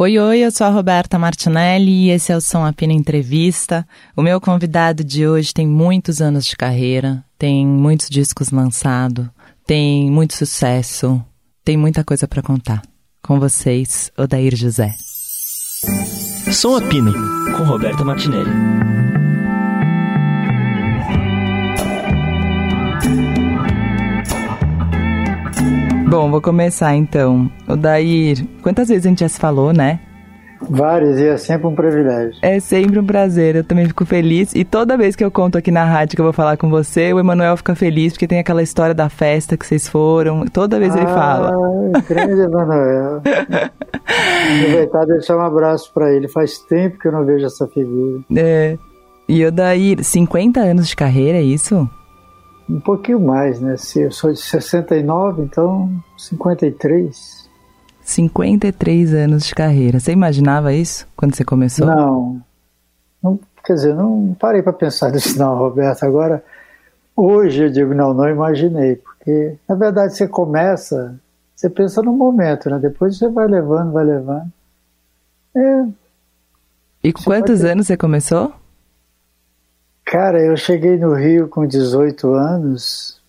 Oi, oi, eu sou a Roberta Martinelli e esse é o Som Apina Entrevista. O meu convidado de hoje tem muitos anos de carreira, tem muitos discos lançados, tem muito sucesso, tem muita coisa para contar. Com vocês, Odair José. Som Apina, com Roberta Martinelli. Bom, vou começar então. O Dair, quantas vezes a gente já se falou, né? Várias, e é sempre um privilégio. É sempre um prazer, eu também fico feliz. E toda vez que eu conto aqui na rádio que eu vou falar com você, o Emanuel fica feliz, porque tem aquela história da festa que vocês foram. Toda vez ah, ele fala. Grande Emanuel. Aproveitar e deixar um abraço para ele. Faz tempo que eu não vejo essa figura. É. E o Dair, 50 anos de carreira, é isso? Um pouquinho mais, né? Se eu sou de 69, então 53. 53 anos de carreira. Você imaginava isso quando você começou? Não. não quer dizer, não parei para pensar nisso não, Roberto. Agora, hoje eu digo, não, não imaginei. Porque, na verdade, você começa, você pensa no momento, né? Depois você vai levando, vai levando. É. E com quantos anos você começou? Cara, eu cheguei no Rio com 18 anos.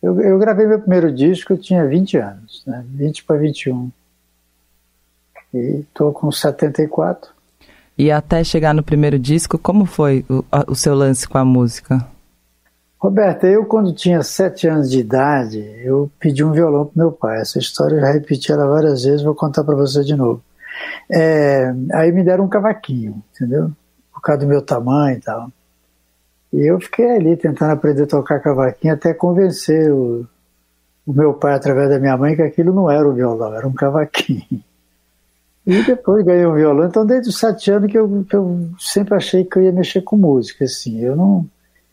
Eu, eu gravei meu primeiro disco, eu tinha 20 anos, né? 20 para 21. E tô com 74. E até chegar no primeiro disco, como foi o, o seu lance com a música? Roberta, eu quando tinha 7 anos de idade, eu pedi um violão pro meu pai. Essa história eu já repeti ela várias vezes, vou contar para você de novo. É, aí me deram um cavaquinho, entendeu? Por causa do meu tamanho e tal. E eu fiquei ali tentando aprender a tocar cavaquinho até convencer o, o meu pai, através da minha mãe, que aquilo não era um violão, era um cavaquinho. E depois ganhei um violão. Então, desde os sete anos que eu, que eu sempre achei que eu ia mexer com música, assim. Eu não.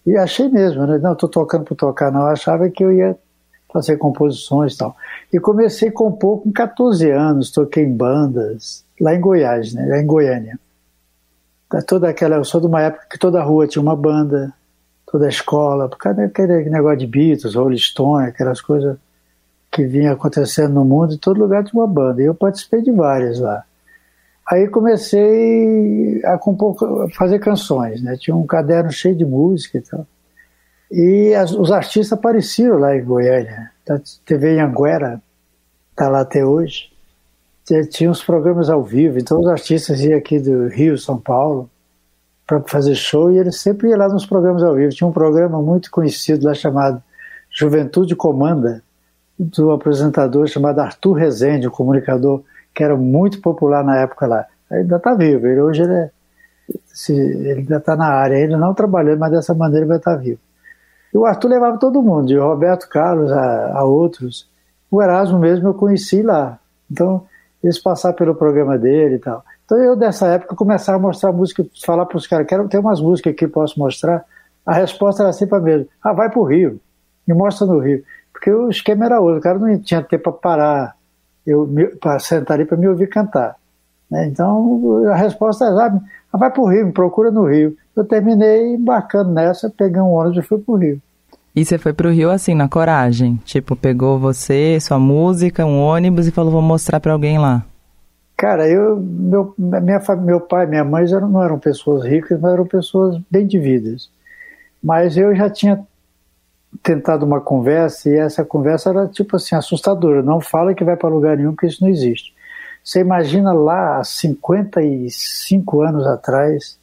E achei mesmo, né? Não, estou tocando por tocar, não. Eu achava que eu ia fazer composições e tal. E comecei a compor com 14 anos, toquei em bandas, lá em Goiás, né? Lá em Goiânia. Tá toda aquela, eu sou de uma época que toda rua tinha uma banda, toda a escola, por causa daquele negócio de Beatles, Rolling Stone, aquelas coisas que vinha acontecendo no mundo, em todo lugar tinha uma banda. E eu participei de várias lá. Aí comecei a compor, fazer canções, né? Tinha um caderno cheio de música e tal. E as, os artistas apareceram lá em Goiânia. A TV Anguera está lá até hoje tinha uns programas ao vivo, então os artistas iam aqui do Rio, São Paulo, para fazer show e eles sempre iam lá nos programas ao vivo. Tinha um programa muito conhecido lá chamado Juventude Comanda, do apresentador chamado Arthur Rezende, um comunicador que era muito popular na época lá. Ele ainda está vivo, ele, hoje ele, é, se, ele ainda está na área, ele não trabalhando, mas dessa maneira ele vai estar tá vivo. E o Arthur levava todo mundo, de Roberto Carlos a, a outros. O Erasmo mesmo eu conheci lá. Então, eles passaram pelo programa dele e tal. Então eu, dessa época, começava a mostrar música, falar para os caras, quero ter umas músicas aqui, posso mostrar? A resposta era sempre a mesma. Ah, vai para o Rio, me mostra no Rio. Porque o esquema era outro, o cara não tinha tempo para parar, para sentar ali para me ouvir cantar. Né? Então a resposta era, ah, ah vai para o Rio, me procura no Rio. Eu terminei embarcando nessa, peguei um ônibus e fui para o Rio. E você foi pro Rio assim, na coragem? Tipo, pegou você, sua música, um ônibus e falou, vou mostrar para alguém lá. Cara, eu, meu, minha, meu pai minha mãe já não eram pessoas ricas, mas eram pessoas bem de vidas. Mas eu já tinha tentado uma conversa e essa conversa era tipo assim, assustadora. Não fala que vai para lugar nenhum, que isso não existe. Você imagina lá, há 55 anos atrás,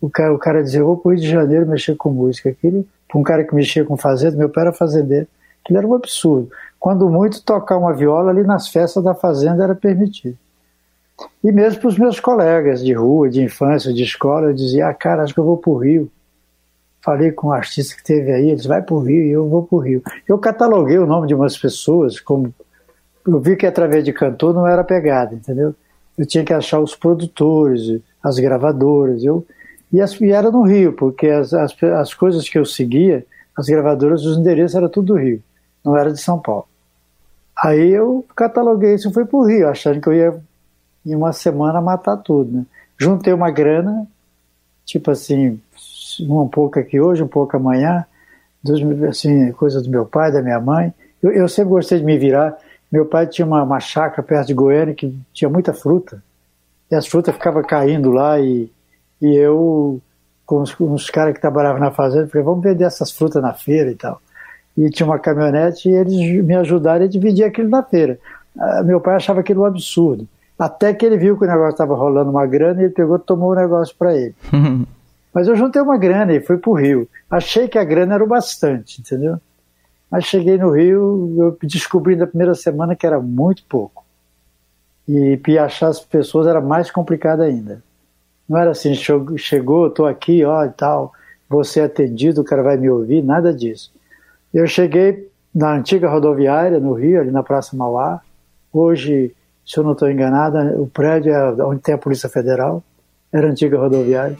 o cara, o cara dizer, vou o Rio de Janeiro mexer com música. Aquilo para um cara que mexia com fazenda, meu pai era fazendeiro, aquilo era um absurdo. Quando muito, tocar uma viola ali nas festas da fazenda era permitido. E mesmo para os meus colegas de rua, de infância, de escola, eu dizia, ah, cara, acho que eu vou para o Rio. Falei com um artista que teve aí, eles vai para o Rio e eu vou para o Rio. Eu cataloguei o nome de umas pessoas, como eu vi que através de cantor não era pegada, entendeu? Eu tinha que achar os produtores, as gravadoras. Eu e, as, no Rio, porque as, as, as coisas que eu seguia, as gravadoras, os endereços era tudo do Rio, não era de São Paulo. Aí eu cataloguei isso e fui pro Rio, achando que eu ia em uma semana matar tudo. Né? Juntei uma grana, tipo assim, um pouco aqui hoje, um pouco amanhã, dos, assim, coisa do meu pai, da minha mãe. Eu, eu sempre gostei de me virar. Meu pai tinha uma, uma chácara perto de Goiânia que tinha muita fruta. e as frutas ficavam caindo lá e, e eu, com os, com os caras que trabalhavam na fazenda, falei, vamos vender essas frutas na feira e tal. E tinha uma caminhonete e eles me ajudaram a dividir aquilo na feira. Ah, meu pai achava aquilo um absurdo. Até que ele viu que o negócio estava rolando uma grana e ele pegou e tomou o negócio para ele. Mas eu juntei uma grana e fui para o Rio. Achei que a grana era o bastante, entendeu? Mas cheguei no Rio, eu descobri na primeira semana que era muito pouco. E, e achar as pessoas era mais complicado ainda. Não era assim, chegou, estou aqui, ó e tal, você é atendido, o cara vai me ouvir, nada disso. Eu cheguei na antiga rodoviária, no Rio, ali na Praça Mauá. Hoje, se eu não estou enganada, o prédio é onde tem a Polícia Federal, era a antiga rodoviária.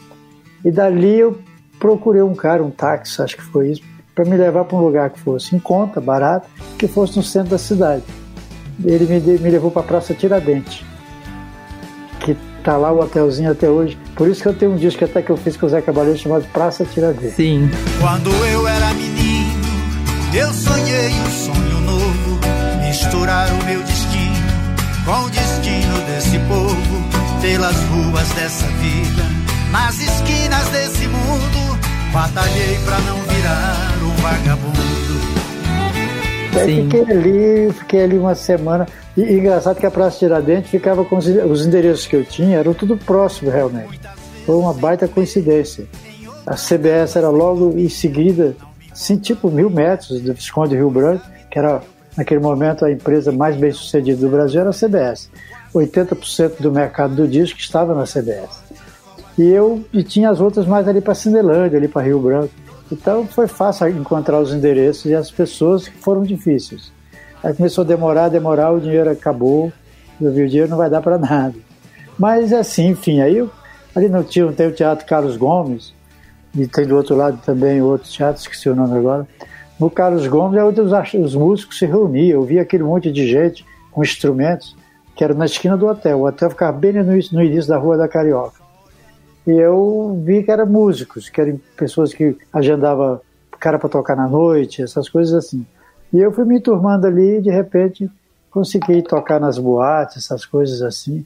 E dali eu procurei um cara, um táxi, acho que foi isso, para me levar para um lugar que fosse em conta, barato, que fosse no centro da cidade. Ele me, me levou para a Praça Tiradentes, tá lá o hotelzinho até hoje. Por isso que eu tenho um disco até que eu fiz com o Zé Cabaleiro chamado Praça Tiradentes. Sim. Quando eu era menino, eu sonhei um sonho novo, misturar o meu destino com o destino desse povo, pelas ruas dessa vida, nas esquinas desse mundo, batalhei para não virar um vagabundo. Aí fiquei ali, fiquei ali uma semana. E, e engraçado que a Praça Tiradentes ficava com os, os endereços que eu tinha, eram tudo próximo realmente. Foi uma baita coincidência. A CBS era logo em seguida, assim, tipo mil metros do Visconde Rio Branco, que era naquele momento a empresa mais bem sucedida do Brasil era a CBS. 80% do mercado do disco estava na CBS. E eu e tinha as outras mais ali para Cinelândia, ali para Rio Branco. Então foi fácil encontrar os endereços e as pessoas que foram difíceis. Aí começou a demorar, demorar, o dinheiro acabou, eu vi o dinheiro não vai dar para nada. Mas assim, enfim, aí eu, ali no tio tem o Teatro Carlos Gomes, e tem do outro lado também outro teatro, esqueci o nome agora. No Carlos Gomes é onde os, os músicos se reuniam, eu via aquele monte de gente com instrumentos, que era na esquina do hotel. O hotel ficava bem no, no início da Rua da Carioca. E eu vi que eram músicos, que eram pessoas que agendavam cara para tocar na noite, essas coisas assim. E eu fui me turmando ali e de repente consegui tocar nas boates, essas coisas assim.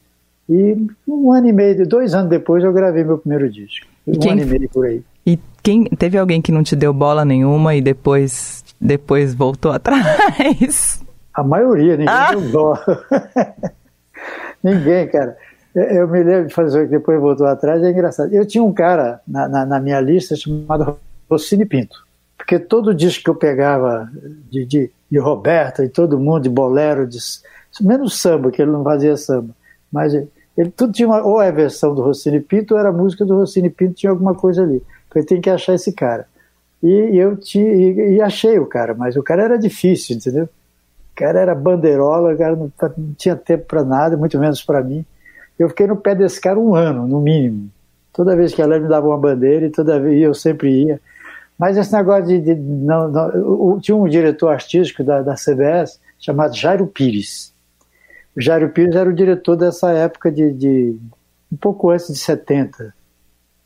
E um ano e meio, dois anos depois eu gravei meu primeiro disco. Um quem, ano e meio por aí. E quem teve alguém que não te deu bola nenhuma e depois depois voltou atrás? A maioria, ninguém ah. deu bola. ninguém, cara. Eu me lembro de fazer que depois voltou atrás, é engraçado. Eu tinha um cara na, na, na, minha lista chamado Rossini Pinto, porque todo disco que eu pegava de, de, de Roberto e todo mundo, de bolero, de, menos samba, que ele não fazia samba, mas ele tudo tinha uma, ou é versão do Rossini Pinto ou era música do Rossini Pinto, tinha alguma coisa ali. Então eu tinha que achar esse cara. E, e eu tinha, e, e, achei o cara, mas o cara era difícil, entendeu? O cara era bandeirola, o cara não, não tinha tempo para nada, muito menos para mim. Eu fiquei no pé desse cara um ano, no mínimo. Toda vez que ela me dava uma bandeira e toda vez eu sempre ia. Mas esse negócio de. de não, não, tinha um diretor artístico da, da CBS chamado Jairo Pires. O Jairo Pires era o diretor dessa época de, de um pouco antes de 70,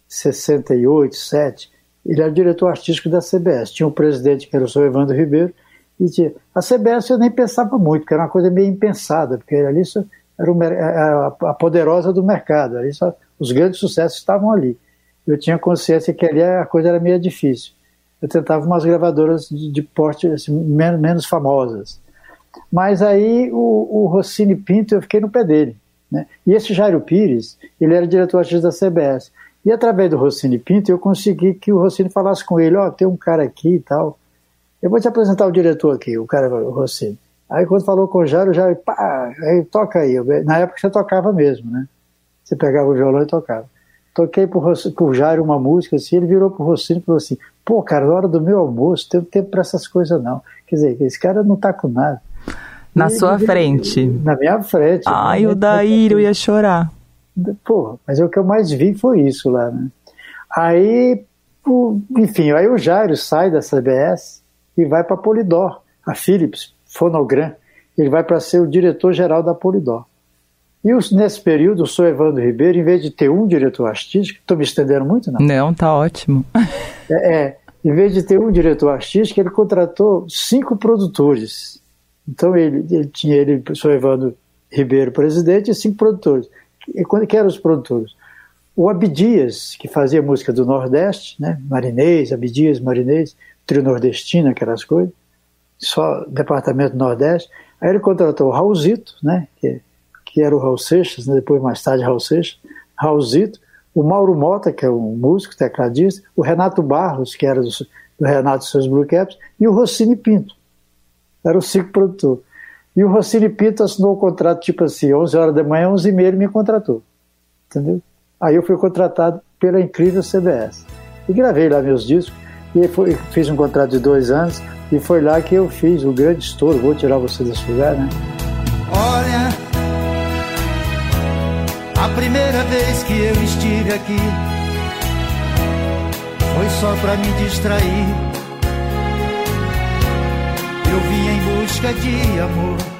68, 7. Ele era o diretor artístico da CBS. Tinha um presidente que era o senhor Evandro Ribeiro. E tinha, a CBS eu nem pensava muito, porque era uma coisa meio impensada, porque ali só, era o, a, a, poderosa do mercado. Ali só, os grandes sucessos estavam ali. Eu tinha consciência que ali a coisa era meio difícil. Eu tentava umas gravadoras de, de porte assim, menos, menos, famosas. Mas aí o, o, Rossini Pinto, eu fiquei no pé dele. Né? E esse Jairo Pires, ele era diretor artístico da CBS. E através do Rossini Pinto, eu consegui que o Rossini falasse com ele: Ó, oh, tem um cara aqui e tal. Eu vou te apresentar o diretor aqui, o cara, o Rossini. Aí quando falou com o Jairo, o Jairo, pá, aí toca aí. Na época você tocava mesmo, né? Você pegava o violão e tocava. Toquei pro, pro Jairo uma música assim, ele virou pro Rossini e falou assim, pô, cara, na hora do meu almoço, tem tempo para essas coisas não. Quer dizer, esse cara não tá com nada. Na e, sua ele, frente. Na minha frente. Ai, o Daír, eu ia chorar. Pô, mas o que eu mais vi foi isso lá, né? Aí, enfim, aí o Jairo sai da CBS e vai para Polidor, a Philips, Fonogram, ele vai para ser o diretor-geral da Polidor. E nesse período, o senhor Evandro Ribeiro, em vez de ter um diretor artístico, estou me estendendo muito, não? Não, tá ótimo. é, é, em vez de ter um diretor artístico, ele contratou cinco produtores. Então ele, ele tinha ele, o senhor Evandro Ribeiro, presidente, e cinco produtores. quando que eram os produtores? O Abdias, que fazia música do Nordeste, né? Marinês, Abdias, Marinês, trio nordestino, aquelas coisas, só departamento Nordeste. Aí ele contratou o Raulzito, né? Que, que era o Raul Seixas, né? depois mais tarde Raul Seixas, Raulzito, o Mauro Mota, que é um músico, tecladista, o Renato Barros, que era do, do Renato e seus Blue Caps, e o Rossini Pinto. Era o cinco produtor. E o Rossini Pinto assinou o contrato tipo assim, 11 horas da manhã, 11 e meia ele me contratou. Entendeu? Aí eu fui contratado pela incrível CBS. E gravei lá meus discos, e foi, fiz um contrato de dois anos, e foi lá que eu fiz o grande estouro, vou tirar você desse lugar, né? Olha, a primeira vez que eu estive aqui foi só pra me distrair. Eu vim em busca de amor.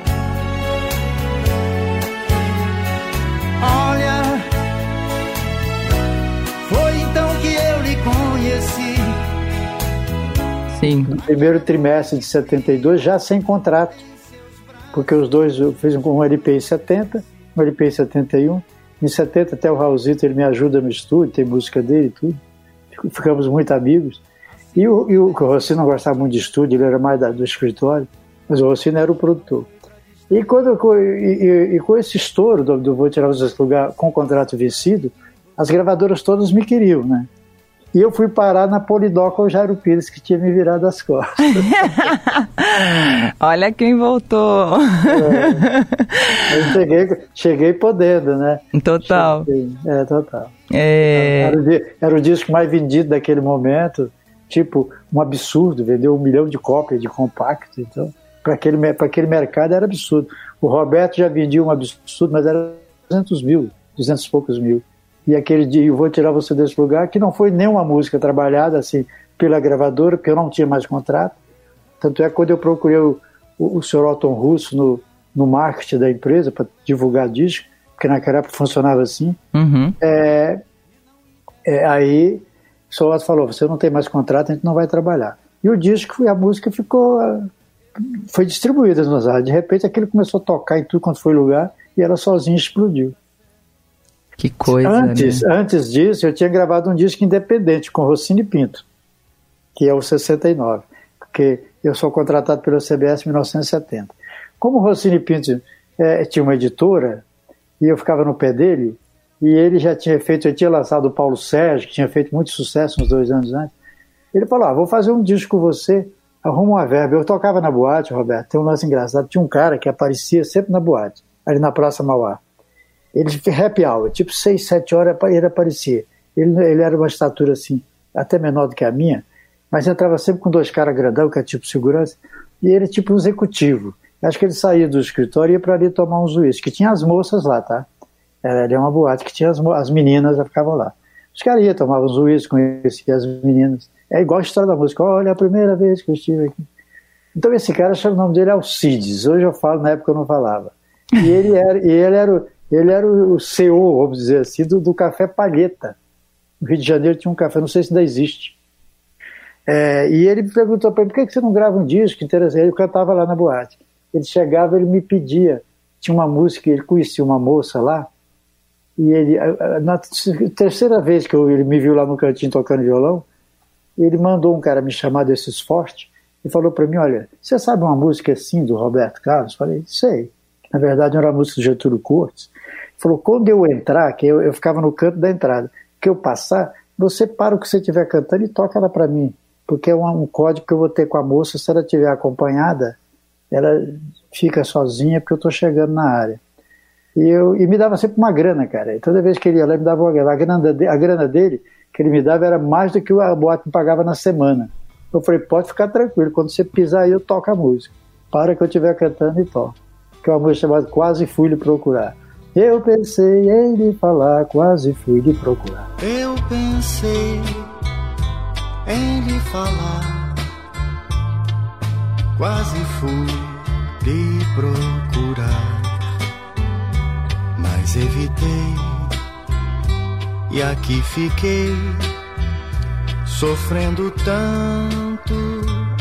Sim. No primeiro trimestre de 72, já sem contrato. Porque os dois, eu fiz um LP em 70, um LP em 71. Em 70 até o Raulzito, ele me ajuda no estúdio, tem música dele e tudo. Ficamos muito amigos. E o, e o, o Rossino não gostava muito de estúdio, ele era mais da, do escritório, mas o Rossino era o produtor. E, quando, e, e, e com esse estouro do, do Vou Tirar Vocês Lugar com o contrato vencido, as gravadoras todas me queriam, né? E eu fui parar na Polidoc com o Jairo Pires, que tinha me virado as costas. Olha quem voltou. É. Eu cheguei, cheguei podendo, né? Total. Cheguei, é, total. É... Era, o, era o disco mais vendido daquele momento. Tipo, um absurdo. Vendeu um milhão de cópias de compacto. Então, para aquele, aquele mercado era absurdo. O Roberto já vendia um absurdo, mas era 200 mil, 200 e poucos mil e aquele dia eu vou tirar você desse lugar, que não foi nenhuma música trabalhada assim pela gravadora, porque eu não tinha mais contrato. Tanto é que quando eu procurei o, o, o Sr. Otton Russo no, no marketing da empresa para divulgar disco, porque naquela época funcionava assim, uhum. é, é, aí o Sr. Otto falou, você não tem mais contrato, a gente não vai trabalhar. E o disco, a música ficou, foi distribuída nos rádios. De repente aquilo começou a tocar em tudo quanto foi lugar e ela sozinha explodiu. Que coisa, antes, né? antes disso, eu tinha gravado um disco independente com Rossini Pinto, que é o 69, porque eu sou contratado pela CBS em 1970. Como o Rossini Pinto é, tinha uma editora, e eu ficava no pé dele, e ele já tinha feito, ele tinha lançado o Paulo Sérgio, que tinha feito muito sucesso uns dois anos antes, ele falou, ah, vou fazer um disco com você, arruma uma verba. Eu tocava na boate, Roberto, tem um lance engraçado, tinha um cara que aparecia sempre na boate, ali na Praça Mauá. Ele happy hour, tipo 6, 7 horas ele aparecia. Ele, ele era uma estatura assim, até menor do que a minha, mas entrava sempre com dois caras grandão, que é tipo segurança, e ele tipo um executivo. Acho que ele saía do escritório e ia para ali tomar uns uísques, que tinha as moças lá, tá? Era, é uma boate que tinha as, as meninas, ficavam lá. Os caras iam, tomavam uns uísques, conheciam as meninas. É igual a história da música, olha, a primeira vez que eu estive aqui. Então esse cara, o nome dele Alcides, hoje eu falo, na época eu não falava. E ele era, e ele era o, ele era o CEO, vamos dizer assim, do, do Café Palheta. No Rio de Janeiro tinha um café, não sei se ainda existe. É, e ele perguntou para mim, por que você não grava um disco interessante? Ele cantava lá na boate. Ele chegava, ele me pedia, tinha uma música, ele conhecia uma moça lá, e ele, na terceira vez que eu, ele me viu lá no cantinho tocando violão, ele mandou um cara me chamar desses fortes e falou para mim, olha, você sabe uma música assim do Roberto Carlos? Falei, sei. Na verdade era uma música do Getúlio Cortes falou: quando eu entrar, que eu, eu ficava no canto da entrada, que eu passar, você para o que você estiver cantando e toca ela para mim, porque é um, um, código que eu vou ter com a moça. Se ela estiver acompanhada, ela fica sozinha porque eu estou chegando na área. E, eu, e me dava sempre uma grana, cara. E toda vez que ele ia lá, me dava uma grana. A grana, de, a grana dele, que ele me dava, era mais do que a boate me pagava na semana. Eu falei: pode ficar tranquilo, quando você pisar aí, eu toco a música. Para que eu estiver cantando e toco. Que é uma música chamada Quase Fui Lhe Procurar. Eu pensei em lhe falar, quase fui lhe procurar. Eu pensei em lhe falar, quase fui lhe procurar, mas evitei e aqui fiquei sofrendo tanto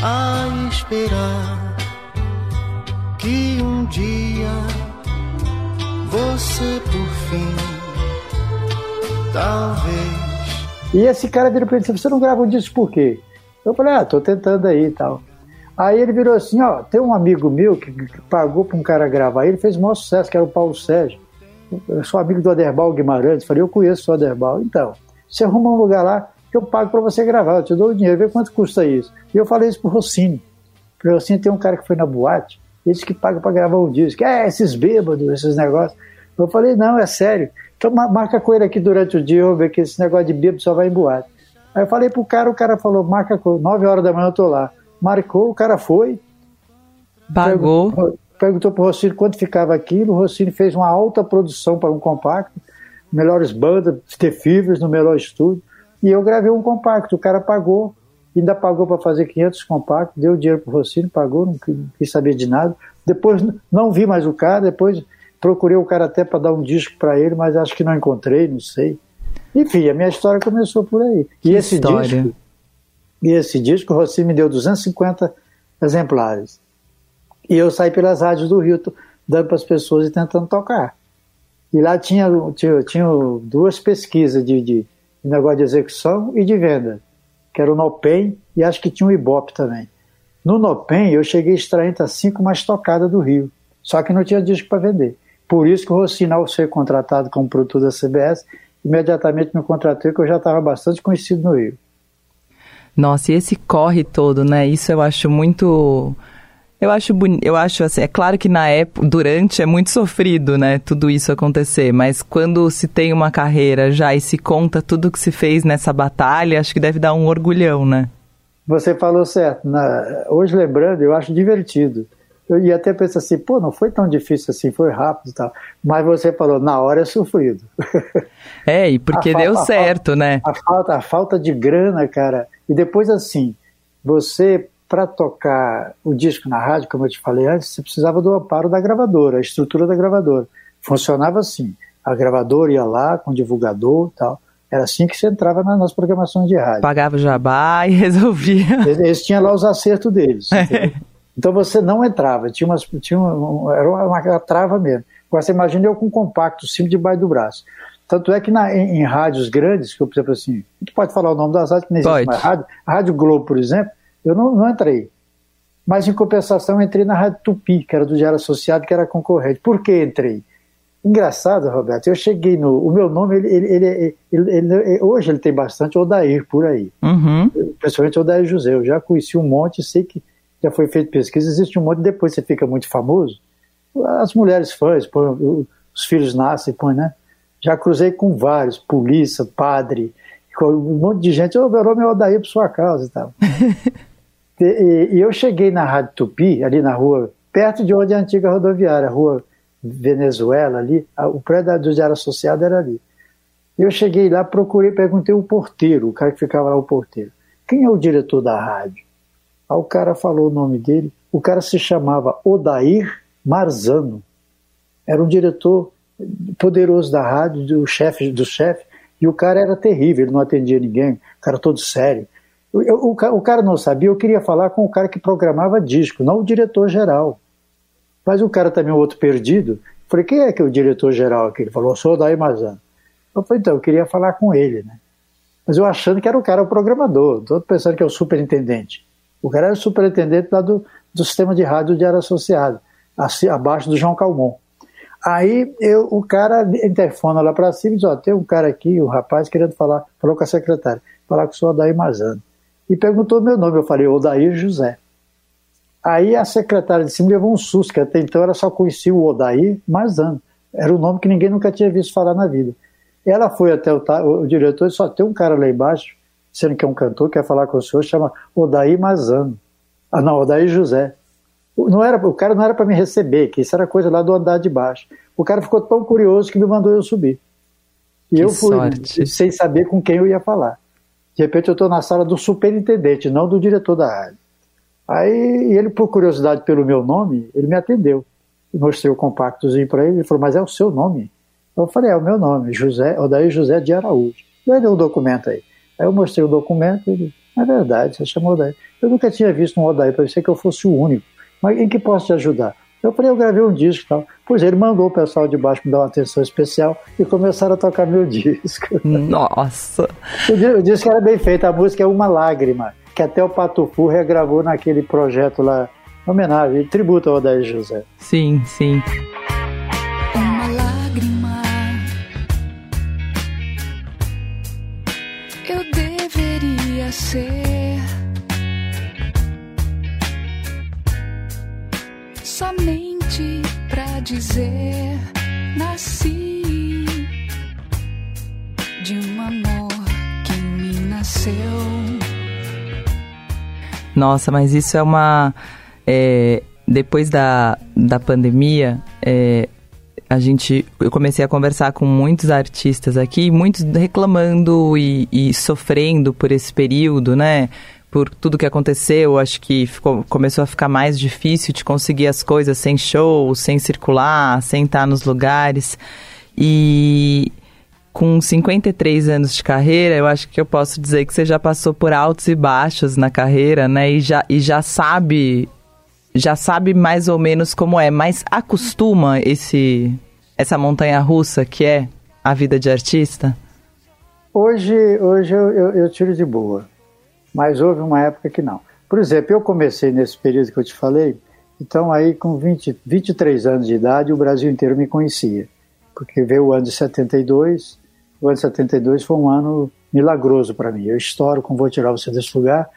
a esperar que um dia você por fim. Talvez. E esse cara virou pra ele e disse: Você não grava um disco por quê? Eu falei: Ah, tô tentando aí e tal. Aí ele virou assim: Ó, tem um amigo meu que, pagou pra um cara gravar. Ele fez o maior sucesso, que era o Paulo Sérgio. Eu sou amigo do Aderbal Guimarães. Falei: Eu conheço o Aderbal. Então, você arruma um lugar lá que eu pago para você gravar. Eu te dou o dinheiro, vê quanto custa isso. E eu falei isso pro Rossini. Pro Rossini tem um cara que foi na boate, ele disse que paga para gravar um disco. É, esses bêbados, esses negócios. Eu falei: Não, é sério. Então marca com ele aqui durante o dia, eu ver que esse negócio de bêbado só vai em boate. Aí eu falei pro cara, o cara falou, marca com 9 horas da manhã eu tô lá. Marcou, o cara foi. Pagou. Perguntou, perguntou pro Rossini quanto ficava aquilo. O Rossini fez uma alta produção para um compacto, melhores bandas, The Fevers no melhor estúdio. E eu gravei um compacto, o cara pagou, ainda pagou para fazer 500 compactos, deu dinheiro pro Rossini, pagou, não quis saber de nada. Depois não vi mais o cara, depois Procurei o cara até para dar um disco para ele, mas acho que não encontrei, não sei. Enfim, a minha história começou por aí. Que e esse história. disco, e esse disco, o Rossi me deu 250 exemplares. E eu saí pelas rádios do Rio, dando para as pessoas e tentando tocar. E lá tinha, tinha, tinha duas pesquisas de, de negócio de execução e de venda, que era o Nopen e acho que tinha o Ibope também. No Nopen eu cheguei a extrair entre as cinco mais tocadas do Rio, só que não tinha disco para vender. Por isso que o ao ser contratado como produtor da CBS, imediatamente me contratou, que eu já estava bastante conhecido no Rio. Nossa, e esse corre todo, né? Isso eu acho muito. Eu acho bonito, eu acho assim, é claro que na época, durante é muito sofrido, né, tudo isso acontecer, mas quando se tem uma carreira já e se conta tudo que se fez nessa batalha, acho que deve dar um orgulhão, né? Você falou certo. Na, hoje lembrando, eu acho divertido eu ia até pensar assim, pô, não foi tão difícil assim, foi rápido e tal. Mas você falou, na hora é sofrido. É, e porque deu falta- certo, a né? A falta, a falta de grana, cara. E depois, assim, você, para tocar o disco na rádio, como eu te falei antes, você precisava do amparo da gravadora, a estrutura da gravadora. Funcionava assim. A gravadora ia lá com o divulgador tal. Era assim que você entrava na- nas programações de rádio. Pagava o jabá e resolvia. Eles, eles tinham lá os acertos deles. entendeu? Então você não entrava, tinha umas, tinha era uma, uma trava mesmo. Agora você imagina eu com um compacto, sempre debaixo do braço. Tanto é que na, em, em rádios grandes, que eu, por exemplo assim, a gente pode falar o nome das rádios que não existe mais rádio, a Rádio Globo, por exemplo, eu não, não entrei. Mas em compensação eu entrei na Rádio Tupi, que era do Diário Associado, que era concorrente. Por que entrei? Engraçado, Roberto, eu cheguei no. O meu nome, ele, ele, ele- hoje ele tem bastante Odair por aí Uhum. principalmente o Daí José. Eu já conheci um monte, sei que já foi feito pesquisa, existe um monte, depois você fica muito famoso, as mulheres fãs, põe, os filhos nascem, põe, né? Já cruzei com vários, polícia, padre, um monte de gente, ô, meu nome é Odair por sua causa e tal. e, e- eu cheguei na Rádio Tupi, ali na rua, perto de onde é a antiga rodoviária, a rua Venezuela ali, a- o prédio do Diário Associado era ali. Eu cheguei lá, procurei, perguntei o porteiro, o cara que ficava lá, o porteiro. Quem é o diretor da rádio? Aí o cara falou o nome dele. O cara se chamava Odair Marzano. Era um diretor poderoso da rádio, do chefe do chefe, e o cara era terrível, ele não atendia ninguém, o cara todo sério. Eu- o, o cara não sabia, eu queria falar com o cara que programava disco, não o diretor geral. Mas o cara também, o outro perdido, falei, quem é que é o diretor geral aqui? Ele falou, sou o Odair Marzano. Eu falei, então, eu queria falar com ele, né? Mas eu achando que era o cara o programador, todo pensando que é o superintendente. O cara era o superintendente lá do, do sistema de rádio de área associado, assim, abaixo do João Calmon. Aí eu, o cara interfona lá para cima e diz, ó, tem um cara aqui, um rapaz querendo falar, falou com a secretária, falar com o senhor Odair Mazano. E perguntou meu nome, eu falei, Odair José. Aí a secretária de cima levou um susto, que até então ela só conhecia o Odair Mazano. Era um nome que ninguém nunca tinha visto falar na vida. Ela foi até o, o diretor e só tem um cara lá embaixo, sendo que é um cantor, quer falar com o senhor, chama Odair Mazano. Ah, não, Odair José. O- Não era, o cara não era para me receber, que isso era coisa lá do andar de baixo. O cara ficou tão curioso que me mandou eu subir. E Que eu fui, sorte. sem saber com quem eu ia falar. De repente eu estou na sala do superintendente, não do diretor da rádio. Aí ele, por curiosidade pelo meu nome, ele me atendeu. Eu mostrei o compactozinho para ele, ele falou, mas é o seu nome? Eu falei, é o meu nome, José, Odair José de Araújo. Ele deu um documento aí. Aí eu mostrei o documento, ele, é verdade, você chamou Odair. Eu nunca tinha visto um Odair, parecia que eu fosse o único. Mas em que posso te ajudar? Eu falei, eu gravei um disco e tal. Pois ele mandou o pessoal de baixo me dar uma atenção especial e começaram a tocar meu disco. Nossa! O disco era bem feito, a música é Uma Lágrima, que até o Pato Fu regravou naquele projeto lá, homenagem, tributo ao Odair José. Sim, sim. Uma lágrima eu deveria ser somente pra dizer nasci de um amor que me nasceu. Nossa, mas isso é uma. é, depois da, da pandemia, é, a gente. Eu comecei a conversar com muitos artistas aqui, muitos reclamando e, e sofrendo por esse período, né? Por tudo que aconteceu, acho que ficou, começou a ficar mais difícil de conseguir as coisas sem show, sem circular, sem estar nos lugares. E com 53 anos de carreira, eu acho que eu posso dizer que você já passou por altos e baixos na carreira, né? E já, e já sabe já sabe mais ou menos como é, mas acostuma esse essa montanha russa que é a vida de artista? Hoje, hoje eu, eu, eu tiro de boa, mas houve uma época que não. Por exemplo, eu comecei nesse período que eu te falei, então aí com 20, 23 anos de idade o Brasil inteiro me conhecia, porque veio o ano de 72, o ano de 72 foi um ano milagroso para mim. Eu estouro com Vou Tirar Você Desse Lugar,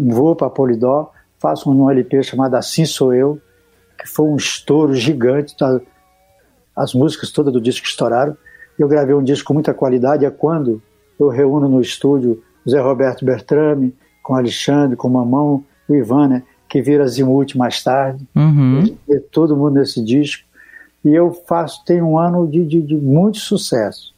vou para Polidó, faço um LP chamado Assim Sou Eu, que foi um estouro gigante, tá? as músicas todas do disco estouraram. Eu gravei um disco com muita qualidade, é quando eu reúno no estúdio Zé Roberto Bertrame, com Alexandre, com Mamão, o Ivan, né, que vira Zimuth mais tarde, Uhum. e todo mundo nesse disco. E eu faço, tem um ano de, de, de muito sucesso.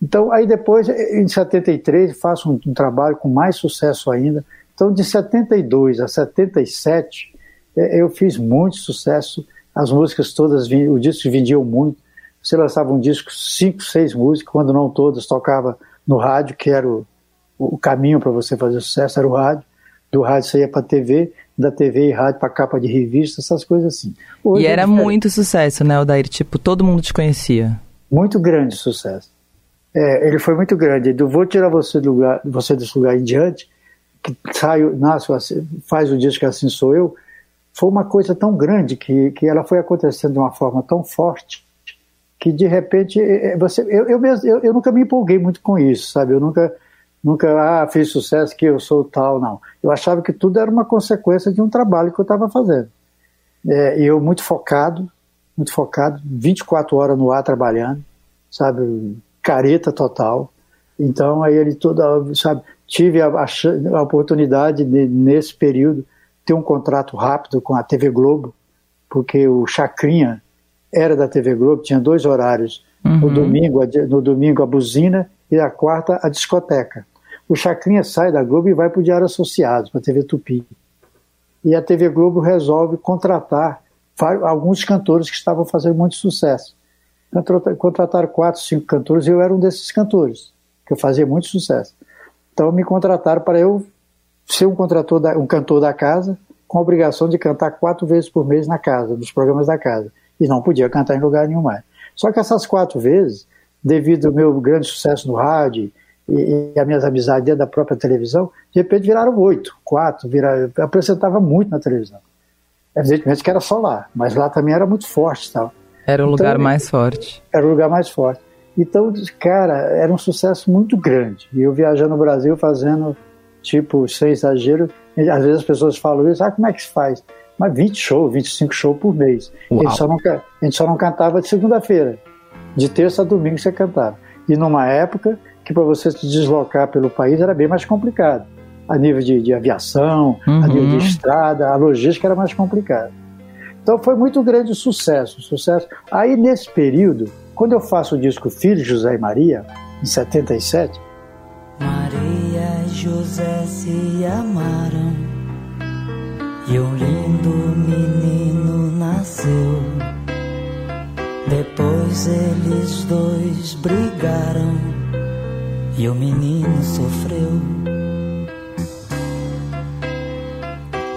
Então, aí depois, em 73, faço um, um trabalho com mais sucesso ainda. Então, de 72 a 77, eh, eu fiz muito sucesso. As músicas todas, o disco vendiam muito. Você lançava um disco, cinco, seis músicas, quando não todas, tocava no rádio, que era o, o caminho para você fazer sucesso, era o rádio. Do rádio você ia para a TV, da TV e rádio para capa de revista, essas coisas assim. Hoje E é era diferente. muito sucesso, né, Odair? Tipo, todo mundo te conhecia. muito grande sucesso. É, ele foi muito grande. Do Vou Tirar Você, do lugar, você desse lugar em diante, que sai, nasce, assim, faz o disco Assim Sou Eu, foi uma coisa tão grande que, que ela foi acontecendo de uma forma tão forte que de repente é, é, você eu, eu, mesmo, eu, eu nunca me empolguei muito com isso, sabe? Eu nunca nunca ah, fiz sucesso que eu sou tal, não. Eu achava que tudo era uma consequência de um trabalho que eu estava fazendo. É, eu muito focado, muito focado, 24 horas no ar trabalhando, sabe, careta total. Então aí ele toda, sabe, tive a, a, a oportunidade de, nesse período ter um contrato rápido com a TV Globo, porque o Chacrinha era da TV Globo, tinha dois horários. No, domingo, no domingo a buzina e a quarta a discoteca. O Chacrinha sai da Globo e vai para o Diário Associados, para a TV Tupi. E a TV Globo resolve contratar alguns cantores que estavam fazendo muito sucesso. Contrata- Contrataram quatro, cinco cantores e eu era um desses cantores, que eu fazia muito sucesso. Então me contrataram para eu ser um, contrator da, um cantor da casa, com a obrigação de cantar quatro vezes por mês na casa, nos programas da casa. E não podia cantar em lugar nenhum mais. Só que essas quatro vezes, devido ao meu grande sucesso no rádio e, e as minhas amizades dentro da própria televisão, de repente viraram oito, quatro, viraram, eu apresentava muito na televisão. Evidentemente que era só lá, mas lá também era muito forte tal. Era o Então, lugar mais forte. Era o lugar mais forte. Então, cara, era um sucesso muito grande. E eu viajando no Brasil fazendo, tipo, sem exagero, às vezes as pessoas falam isso, ah, como é que se faz? Mas 20 shows, 25 shows por mês. A gente, só não, a gente só não cantava de segunda-feira. De terça a domingo você cantava. E numa época que para você se deslocar pelo país era bem mais complicado. A nível de, de aviação, a Uhum. nível de estrada, a logística era mais complicada. Então foi muito grande o sucesso, o sucesso. Aí nesse período, quando eu faço o disco Filho de José e Maria, em 77, Maria e José se amaram e um lindo menino nasceu. Depois eles dois brigaram e o menino sofreu.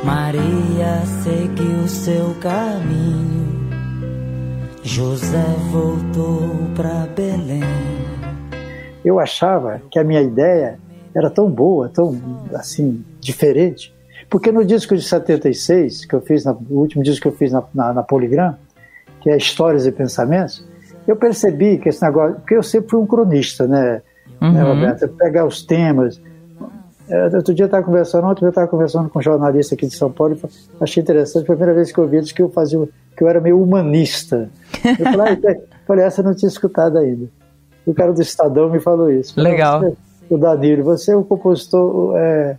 Maria seguiu seu caminho. José voltou para Belém. Eu achava que a minha ideia era tão boa, tão assim diferente, porque no disco de 76 que eu fiz, na, o último disco que eu fiz na, na, na Poligram, que é Histórias e Pensamentos, eu percebi que esse negócio, porque eu sempre fui um cronista, né, né uhum. né Roberto? Pegar os temas, é, outro dia eu estava conversando, ontem eu estava conversando com um jornalista aqui de São Paulo e achei interessante, a primeira vez que eu ouvi isso que eu fazia, que eu era meio humanista. Eu falei, ah, falei, essa eu não tinha escutado ainda. O cara do Estadão me falou isso. Legal. Você, o Danilo, você é o compositor, é,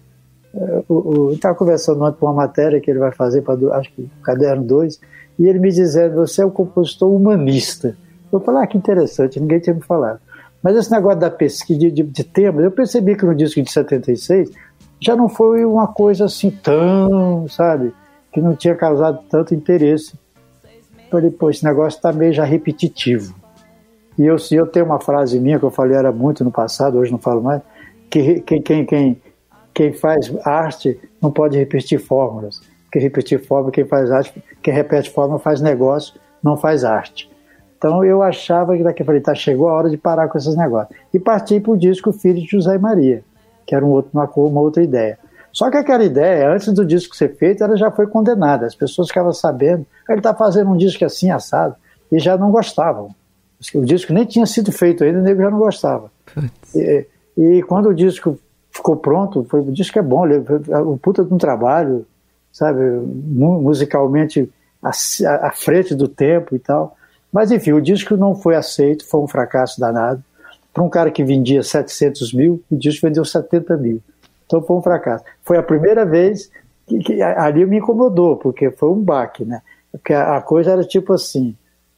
é, o, estava conversando ontem com uma matéria que ele vai fazer para, acho que Caderno 2, e ele me dizendo, você é o compositor humanista. Eu falei, ah, que interessante, ninguém tinha me falado. Mas esse negócio da pesquisa de, de, de temas, eu percebi que no disco de 76 já não foi uma coisa assim tão, sabe, que não tinha causado tanto interesse. Falei, pô, esse negócio está meio já repetitivo. E eu, eu tenho uma frase minha que eu falei era muito no passado, hoje não falo mais, que quem, quem, quem, quem faz arte não pode repetir fórmulas. Quem repetir fórmula, quem faz arte, quem repete fórmula faz negócio, não faz arte. Então eu achava que daqui a pouco tá, chegou a hora de parar com esses negócios. E parti para o disco Filho de José e Maria, que era um outro, uma, uma outra ideia. Só que aquela ideia, antes do disco ser feito, ela já foi condenada. As pessoas ficavam sabendo, ele está fazendo um disco assim, assado, e já não gostavam. O disco nem tinha sido feito ainda, o nego já não gostava. E, e, quando o disco ficou pronto, foi, o disco é bom, o puta de um trabalho, sabe, musicalmente à frente do tempo e tal. Mas enfim, o disco não foi aceito, foi um fracasso danado. Para um cara que vendia 700 mil, o disco vendeu 70 mil. Então foi um fracasso. Foi a primeira vez que, que ali me incomodou, porque foi um baque, né? Porque a, a coisa era tipo assim,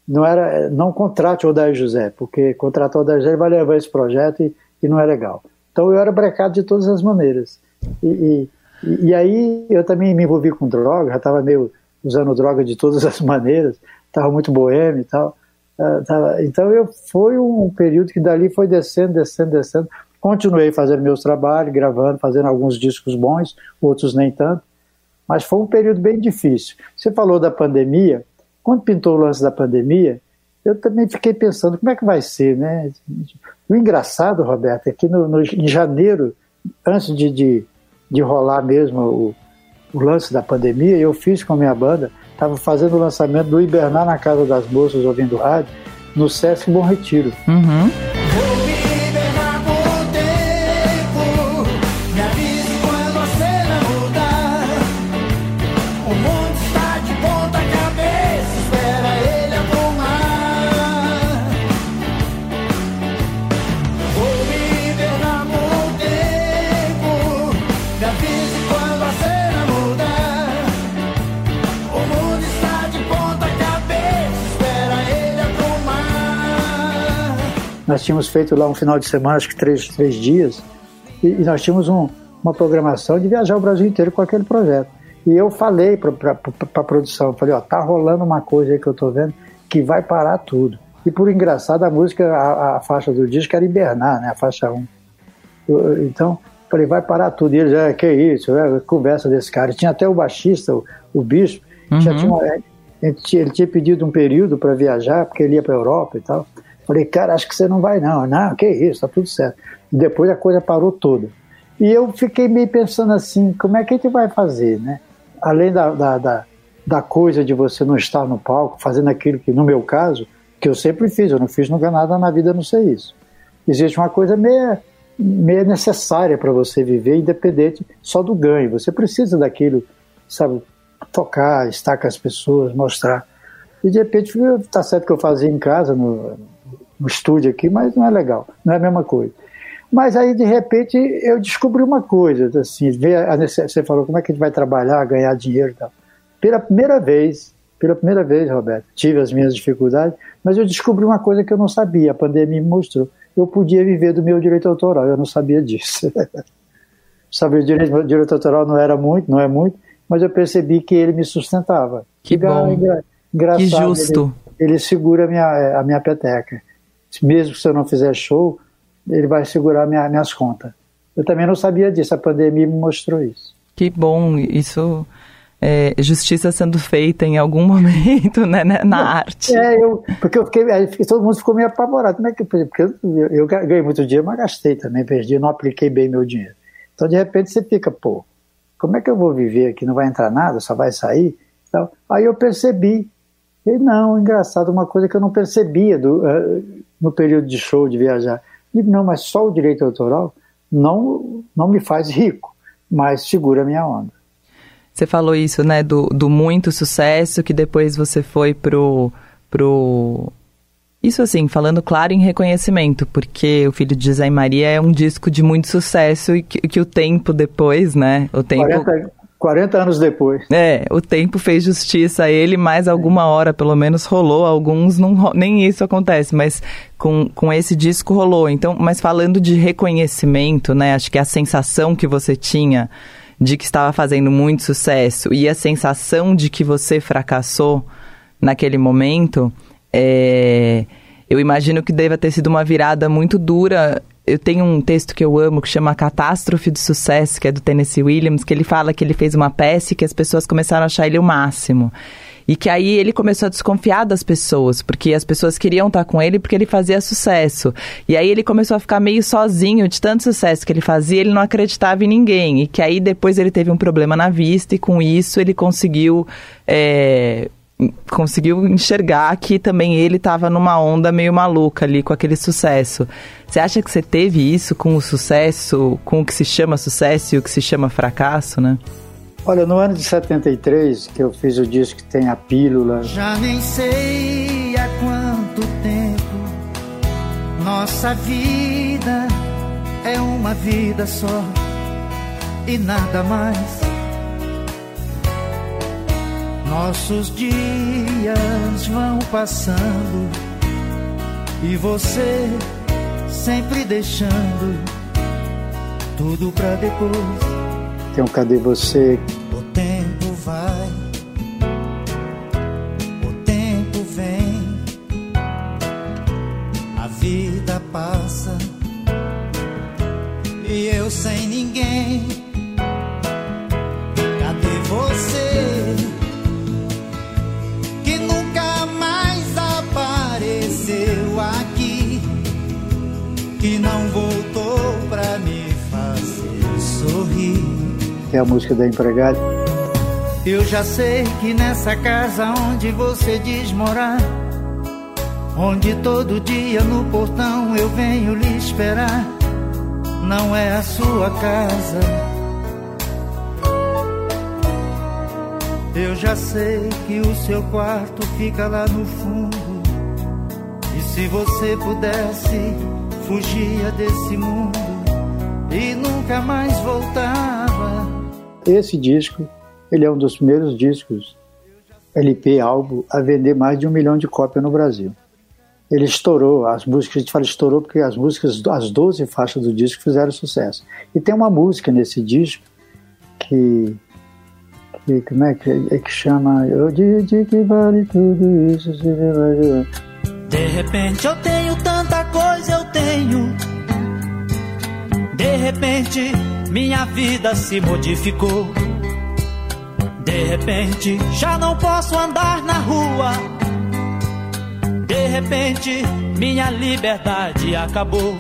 não era, não contrate o Odair José, porque contratar o Odair José vai levar esse projeto e, e, não é legal. Então eu era brecado de todas as maneiras. E, e, e aí eu também me envolvi com droga, já estava meio usando droga de todas as maneiras, estava muito boêmio e tal. Uh, então eu foi um período que dali foi descendo, descendo, descendo. Continuei fazendo meus trabalhos, gravando, fazendo alguns discos bons, outros nem tanto. Mas foi um período bem difícil. Você falou da pandemia. Quando pintou o lance da pandemia, eu também fiquei pensando como é que vai ser, né? O engraçado, Roberto, é que no, no em janeiro, antes de, de, de rolar mesmo o, o lance da pandemia, eu fiz com a minha banda estava fazendo o lançamento do Hibernar na Casa das Moças ouvindo rádio no Sesc Bom Retiro. Uhum. Nós tínhamos feito lá um final de semana, acho que três, três dias, e, e nós tínhamos um, uma programação de viajar o Brasil inteiro com aquele projeto. E eu falei para a produção, falei, ó, tá rolando uma coisa aí que eu tô vendo que vai parar tudo. E por engraçado, a música, a, a faixa do disco era Hibernar, né, a faixa 1. Eu, então, falei, vai parar tudo. E eles, é, que isso, é, conversa desse cara. tinha até o baixista, o, o Bispo, uhum. já tinha, ele, ele tinha pedido um período para viajar, porque ele ia para a Europa e tal. Falei, cara, acho que você não vai não. Não, que isso, tá tudo certo. E depois a coisa parou toda. E eu fiquei meio pensando assim, como é que a gente vai fazer, né? Além da, da, da, da coisa de você não estar no palco, fazendo aquilo que, no meu caso, que eu sempre fiz, eu não fiz nunca nada na vida, não sei isso. Existe uma coisa meio, meio necessária para você viver, independente só do ganho. Você precisa daquilo, sabe, tocar, estar com as pessoas, mostrar. E de repente, tá certo que eu fazia em casa, no, no estúdio aqui, mas não é legal, não é a mesma coisa. Mas aí, de repente, eu descobri uma coisa, assim, você falou como é que a gente vai trabalhar, ganhar dinheiro e tal. Pela primeira vez, pela primeira vez, Roberto, tive as minhas dificuldades, mas eu descobri uma coisa que eu não sabia, a pandemia me mostrou. Eu podia viver do meu direito autoral, eu não sabia disso. Saber o direito, direito autoral não era muito, não é muito, mas eu percebi que ele me sustentava. Que bom. Engraçado. Que justo. Ele, ele segura a minha, a minha peteca mesmo se eu não fizer show, ele vai segurar minha, minhas contas. Eu também não sabia disso, a pandemia me mostrou isso. Que bom, isso é, justiça sendo feita em algum momento né, né na arte. É, eu, porque eu fiquei, todo mundo ficou meio apavorado. Como é que, porque eu, eu ganhei muito dinheiro, mas gastei também, perdi, não apliquei bem meu dinheiro. Então, de repente, você fica, pô, como é que eu vou viver aqui? Não vai entrar nada, só vai sair? Então, aí eu percebi. E não, engraçado, uma coisa que eu não percebia do, uh, no período de show, de viajar. E não, mas só o direito autoral não, não me faz rico, mas segura a minha onda. Você falou isso, né, do, do muito sucesso que depois você foi pro, pro... Isso assim, falando claro em reconhecimento, porque o Filho de José e Maria é um disco de muito sucesso e que, que o tempo depois, né, o tempo... 40, 40 anos depois. É, o tempo fez justiça a ele, mais alguma hora pelo menos rolou, alguns não, nem isso acontece, mas com, com esse disco rolou. Então, mas falando de reconhecimento, né, acho que a sensação que você tinha de que estava fazendo muito sucesso e a sensação de que você fracassou naquele momento, é, eu imagino que deva ter sido uma virada muito dura. Eu tenho um texto que eu amo que chama Catástrofe de Sucesso, que é do Tennessee Williams, que ele fala que ele fez uma peça que as pessoas começaram a achar ele o máximo. E que aí ele começou a desconfiar das pessoas, porque as pessoas queriam estar com ele porque ele fazia sucesso. E aí ele começou a ficar meio sozinho de tanto sucesso que ele fazia, ele não acreditava em ninguém. E que aí depois ele teve um problema na vista e com isso ele conseguiu. É, conseguiu enxergar que também ele estava numa onda meio maluca ali com aquele sucesso. Você acha que você teve isso com o sucesso, com o que se chama sucesso e o que se chama fracasso, né? Olha, no ano de 73, que eu fiz o disco que tem a pílula. Já nem sei há quanto tempo nossa vida é uma vida só e nada mais. Nossos dias vão passando e você sempre deixando tudo pra depois um Cadê Você. O tempo vai, o tempo vem, a vida passa e eu sem ninguém. Que é a música da empregada. Eu já sei que nessa casa onde você diz morar, onde todo dia no portão eu venho lhe esperar, não é a sua casa. Eu já sei que o seu quarto fica lá no fundo. E se você pudesse, fugia desse mundo e nunca mais voltava. Esse disco, ele é um dos primeiros discos LP, álbum, a vender mais de um milhão de cópias no Brasil. Ele estourou, as músicas, a gente fala estourou porque as músicas, as 12 faixas do disco fizeram sucesso. E tem uma música nesse disco que, que como é que, é que chama? Eu digo que vale tudo isso, se vai De repente eu tenho tanta coisa, eu tenho. De repente minha vida se modificou. De repente, já não posso andar na rua. De repente, minha liberdade acabou.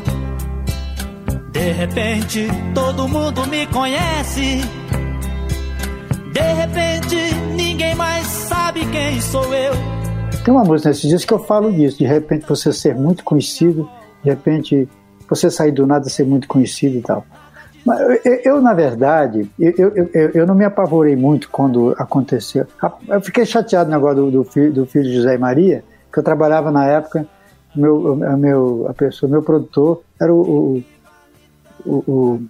De repente, todo mundo me conhece. De repente, ninguém mais sabe quem sou eu. Tem uma música nesses dias que eu falo disso. De repente, você ser muito conhecido. De repente, você sair do nada ser muito conhecido e tal. Eu, eu, na verdade, eu, eu, eu, não me apavorei muito quando aconteceu. Eu fiquei chateado no negócio do, do, filho, do filho de José e Maria, que eu trabalhava na época, meu, meu, a pessoa, meu produtor era o, o, o,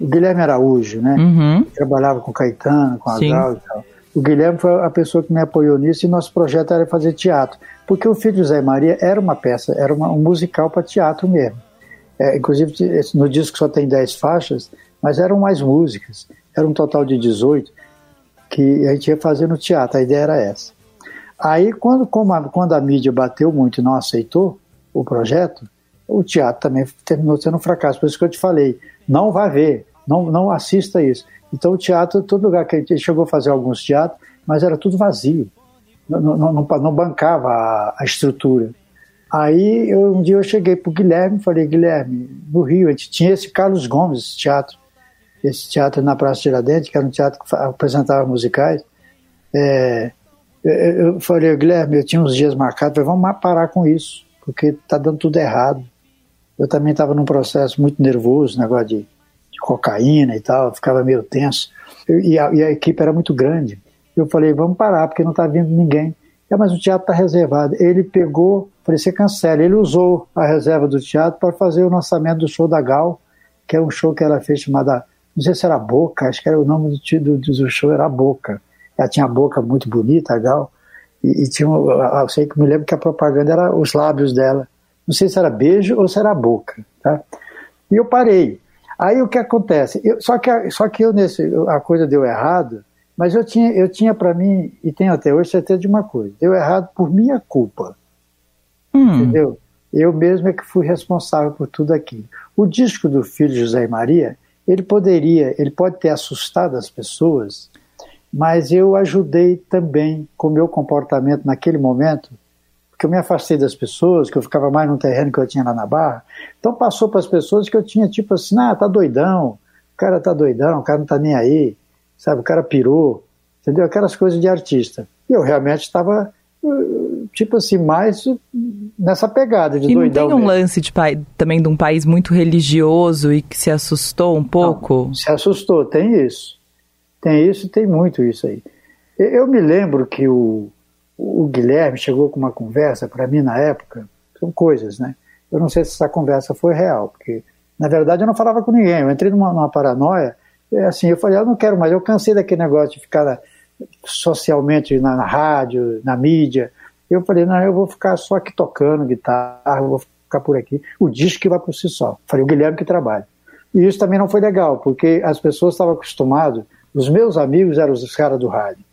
o Guilherme Araújo, né? Uhum. Trabalhava com Caetano, com Agal e tal. O Guilherme foi a pessoa que me apoiou nisso e nosso projeto era fazer teatro. Porque o filho de José e Maria era uma peça, era uma, um musical para teatro mesmo. É, inclusive, no disco só tem 10 faixas, mas eram mais músicas. Era um total de 18 que a gente ia fazer no teatro. A ideia era essa. Aí, quando, a, quando a mídia bateu muito e não aceitou o projeto, o teatro também terminou sendo um fracasso. Por isso que eu te falei, não vai ver. não, não assista isso. Então o teatro, todo lugar que ele chegou a fazer alguns teatros, mas era tudo vazio. Não, não, não, não bancava a, a, estrutura. Aí eu, um dia eu cheguei para o Guilherme e falei, Guilherme, no Rio, a gente tinha esse Carlos Gomes, esse teatro, esse teatro na Praça Tiradentes, que era um teatro que apresentava musicais. É, eu falei, Guilherme, eu tinha uns dias marcados, falei, vamos parar com isso, porque está dando tudo errado. Eu também estava num processo muito nervoso, negócio de, de cocaína e tal, ficava meio tenso. E a, e a equipe era muito grande. Eu falei, vamos parar, porque não está vindo ninguém. É, mas o teatro está reservado. Ele pegou, falei, você cancela. Ele usou a reserva do teatro para fazer o lançamento do show da Gal, que é um show que ela fez chamada, não sei se era Boca, acho que era o nome do, do, do show era Boca. Ela tinha a boca muito bonita, a Gal, e, e tinha, eu sei que me lembro que a propaganda era os lábios dela. Não sei se era beijo ou se era boca, tá? E eu parei. Aí o que acontece? Eu, só, que, só que eu nesse, a coisa deu errado, mas eu tinha, eu tinha para mim, e tenho até hoje certeza de uma coisa: deu errado por minha culpa. Hum. Entendeu? Eu mesmo é que fui responsável por tudo aquilo. O disco do filho José e Maria, ele poderia, ele pode ter assustado as pessoas, mas eu ajudei também com o meu comportamento naquele momento, porque eu me afastei das pessoas, que eu ficava mais no terreno que eu tinha lá na Barra. Então passou para as pessoas que eu tinha tipo assim, ah, tá doidão, o cara tá doidão, o cara não tá nem aí sabe? O cara pirou, entendeu? Aquelas coisas de artista. E eu realmente estava, uh, tipo assim, mais nessa pegada de e doidão. E não tem um mesmo. lance de pai, também de um país muito religioso e que se assustou um pouco? Não, se assustou, tem isso. Tem isso, tem muito isso aí. Eu me lembro que o, o Guilherme chegou com uma conversa para mim na época, são coisas, né? Eu não sei se essa conversa foi real, porque na verdade eu não falava com ninguém, eu entrei numa, numa paranoia assim, eu falei, eu não quero mais, eu cansei daquele negócio de ficar socialmente na, na rádio, na mídia. Eu falei, não, eu vou ficar só aqui tocando guitarra, vou ficar por aqui. O disco que vai por si só. Falei, o Guilherme que trabalha. E isso também não foi legal, porque as pessoas estavam acostumadas, os meus amigos eram os caras do rádio.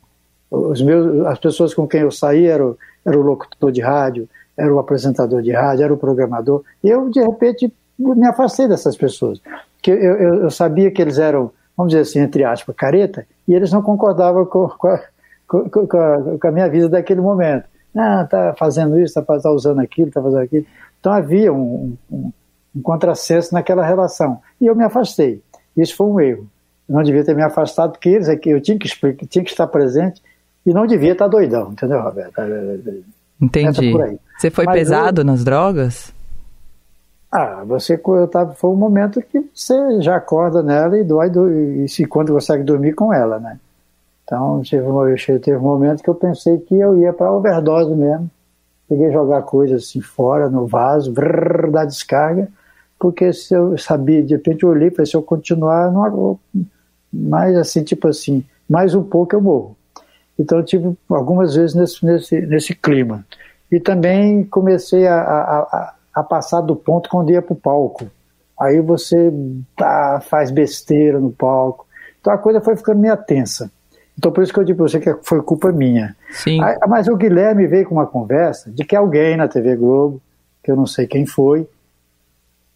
Os meus, as pessoas com quem eu saí eram, era o locutor de rádio, era o apresentador de rádio, era o programador. Eu, de repente, me afastei dessas pessoas. Porque eu, eu, eu sabia que eles eram vamos dizer assim, entre aspas, careta, e eles não concordavam com, com, a, com, a, com a, minha vida daquele momento. Ah, tá fazendo isso, tá, tá usando aquilo, tá fazendo aquilo. Então havia um, um, um contrassenso naquela relação. E eu me afastei. Isso foi um erro. Eu não devia ter me afastado, porque eles é que eu tinha que explicar, tinha que estar presente e não devia estar doidão, entendeu, Roberto? Entendi. Você foi Mas pesado eu, nas drogas? Ah, você tava, foi um momento que você já acorda nela e dói e se quando consegue dormir com ela, né? Então teve, teve um momento que eu pensei que eu ia para overdose mesmo. Peguei jogar coisas assim fora no vaso, brrr, dar descarga, porque se eu sabia, de repente eu olhei falei, se eu continuar, não, mais assim, tipo assim, mais um pouco eu morro. Então eu tive algumas vezes nesse, nesse, nesse clima. E também comecei a, a, a a passar do ponto quando ia para o palco. Aí você tá, faz besteira no palco. Então a coisa foi ficando meio tensa. Então por isso que eu digo para você que foi culpa minha. Sim. Aí, mas o Guilherme veio com uma conversa de que alguém na TV Globo, que eu não sei quem foi,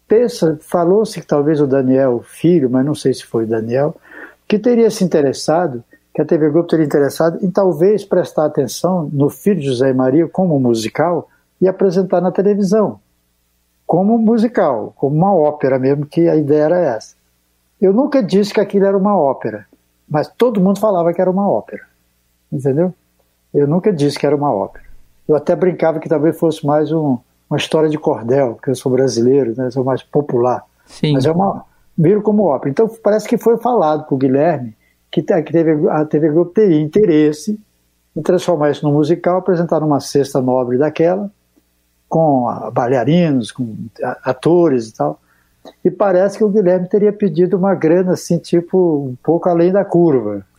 pensa, falou-se que talvez o Daniel Filho, mas não sei se foi o Daniel, que teria se interessado, que a TV Globo teria interessado em talvez prestar atenção no filho de José e Maria como musical e apresentar na televisão como musical, como uma ópera mesmo, que a ideia era essa. Eu nunca disse que aquilo era uma ópera, mas todo mundo falava que era uma ópera, entendeu? Eu nunca disse que era uma ópera. Eu até brincava que talvez fosse mais um, uma história de cordel, porque eu sou brasileiro, né, sou mais popular. Sim. Mas é uma viro como ópera. Então parece que foi falado para o Guilherme que, que teve, a TV Globo teria interesse em transformar isso num musical, apresentar numa cesta nobre daquela, com bailarinos, com atores e tal. E parece que o Guilherme teria pedido uma grana assim, tipo, um pouco além da curva.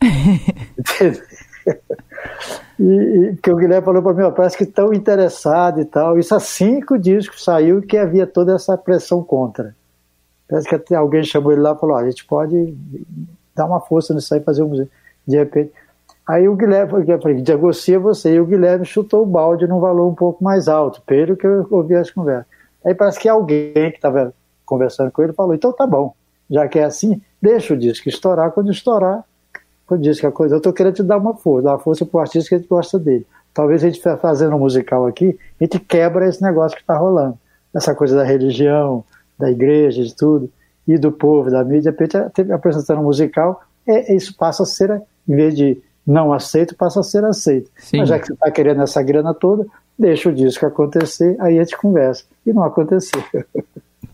e, e que o Guilherme falou para mim, parece que estão interessado e tal. Isso assim que o disco saiu que havia toda essa pressão contra. Parece que até alguém chamou ele lá e falou, a gente pode dar uma força nisso aí, fazer um museu. De repente, Aí o Guilherme, eu falei, você, e o Guilherme chutou o balde num valor um pouco mais alto, pelo que eu ouvi as conversas. Aí parece que alguém que estava conversando com ele falou, então tá bom, já que é assim, deixa o disco estourar, quando estourar, quando diz que a coisa, eu estou querendo te dar uma força, dar uma força para o artista que a gente gosta dele. Talvez a gente fazendo um musical aqui, a gente quebra esse negócio que está rolando. Essa coisa da religião, da igreja, de tudo, e do povo, da mídia, de repente, apresentando um musical, é, isso passa a ser, em vez de não aceito, passa a ser aceito. Sim. Mas já que você está querendo essa grana toda, deixa o disco acontecer, aí a gente conversa. E não aconteceu.